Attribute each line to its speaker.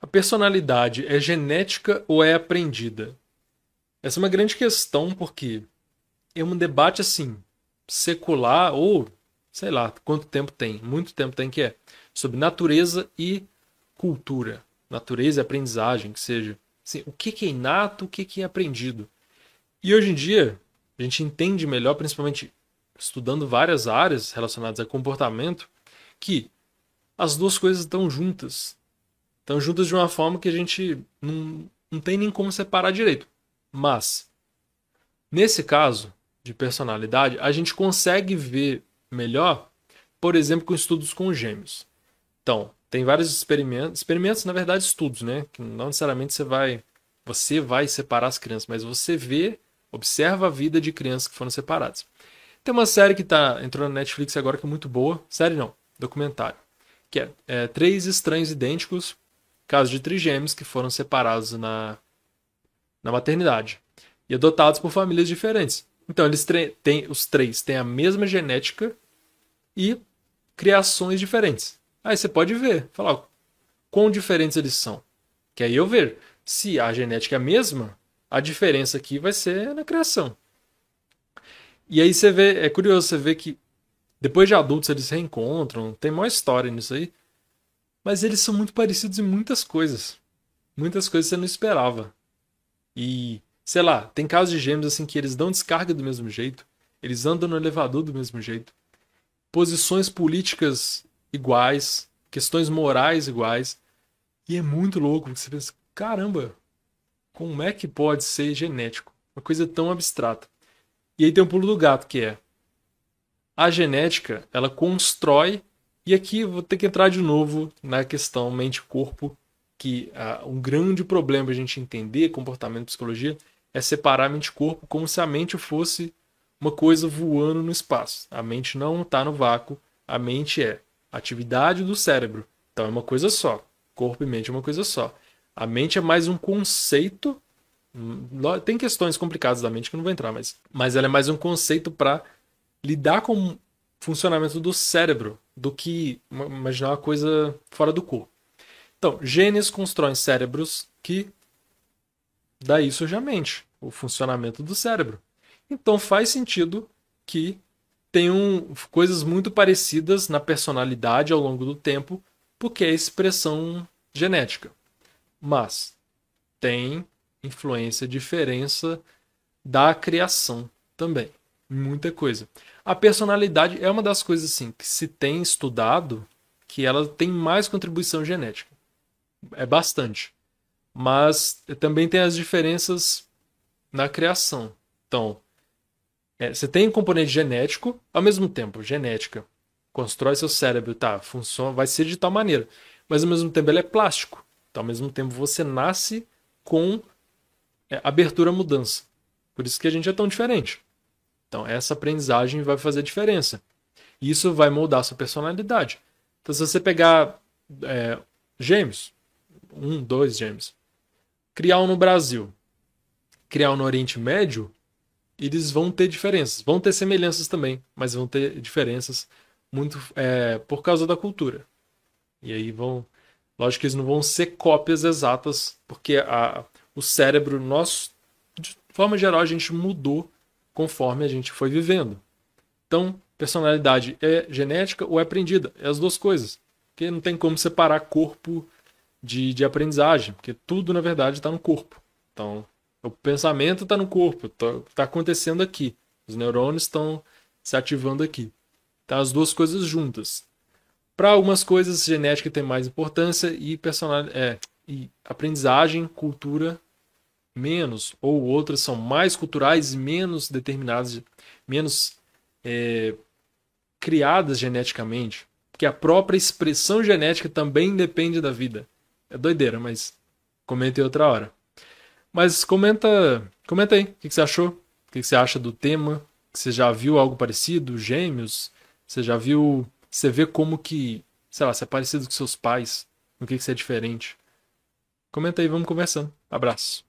Speaker 1: A personalidade é genética ou é aprendida? Essa é uma grande questão porque é um debate assim, secular ou sei lá quanto tempo tem, muito tempo tem que é, sobre natureza e cultura. Natureza e aprendizagem, que seja. Assim, o que é inato, o que é aprendido. E hoje em dia, a gente entende melhor, principalmente estudando várias áreas relacionadas a comportamento, que as duas coisas estão juntas. Estão juntas de uma forma que a gente não, não tem nem como separar direito. Mas, nesse caso de personalidade, a gente consegue ver melhor, por exemplo, com estudos com gêmeos. Então, tem vários experimentos, experimentos, na verdade, estudos, né? Que não necessariamente você vai, você vai separar as crianças, mas você vê, observa a vida de crianças que foram separadas. Tem uma série que tá, entrou na Netflix agora que é muito boa. Série não, documentário. Que é, é Três Estranhos Idênticos, caso de trigêmeos que foram separados na, na maternidade. E adotados por famílias diferentes. Então, eles têm, os três têm a mesma genética e criações diferentes. Aí você pode ver, falar ó, quão diferentes eles são. Que aí eu ver se a genética é a mesma, a diferença aqui vai ser na criação. E aí você vê, é curioso você ver que depois de adultos eles reencontram, tem maior história nisso aí. Mas eles são muito parecidos em muitas coisas. Muitas coisas você não esperava. E, sei lá, tem casos de gêmeos assim que eles dão descarga do mesmo jeito, eles andam no elevador do mesmo jeito. Posições políticas iguais, questões morais iguais. E é muito louco, porque você pensa, caramba, como é que pode ser genético? Uma coisa tão abstrata. E aí tem o pulo do gato, que é a genética, ela constrói, e aqui vou ter que entrar de novo na questão mente-corpo, que uh, um grande problema a gente entender comportamento e psicologia é separar mente-corpo como se a mente fosse uma coisa voando no espaço. A mente não está no vácuo, a mente é atividade do cérebro. Então é uma coisa só. Corpo e mente é uma coisa só. A mente é mais um conceito tem questões complicadas da mente que não vou entrar, mas, mas ela é mais um conceito para lidar com o funcionamento do cérebro do que imaginar uma coisa fora do corpo. Então, genes constroem cérebros que daí surge a mente, o funcionamento do cérebro. Então faz sentido que tenham coisas muito parecidas na personalidade ao longo do tempo, porque é expressão genética. Mas tem influência, diferença da criação também. Muita coisa. A personalidade é uma das coisas assim que se tem estudado que ela tem mais contribuição genética. É bastante. Mas também tem as diferenças na criação. Então, é, você tem um componente genético, ao mesmo tempo, genética constrói seu cérebro, tá, funciona, vai ser de tal maneira, mas ao mesmo tempo ele é plástico. Então, ao mesmo tempo você nasce com é abertura à mudança. Por isso que a gente é tão diferente. Então, essa aprendizagem vai fazer diferença. Isso vai moldar sua personalidade. Então, se você pegar é, gêmeos, um, dois gêmeos, criar um no Brasil, criar um no Oriente Médio, eles vão ter diferenças. Vão ter semelhanças também, mas vão ter diferenças muito é, por causa da cultura. E aí vão. Lógico que eles não vão ser cópias exatas, porque a, o cérebro nosso, de forma geral, a gente mudou conforme a gente foi vivendo. Então, personalidade é genética ou é aprendida? É as duas coisas. Porque não tem como separar corpo de, de aprendizagem, porque tudo, na verdade, está no corpo. Então, o pensamento está no corpo, está tá acontecendo aqui. Os neurônios estão se ativando aqui. Tá as duas coisas juntas. Para algumas coisas, genética tem mais importância e personalidade, é, e aprendizagem, cultura menos, ou outras são mais culturais e menos determinadas, menos é, criadas geneticamente, porque a própria expressão genética também depende da vida. É doideira, mas comente outra hora. Mas comenta, comenta aí, o que, você achou? O que, você acha do tema? Você já viu algo parecido? Gêmeos? Você já viu? Você vê como que, sei lá, você é parecido com seus pais? No que, que você é diferente? Comenta aí, vamos conversando. Abraço.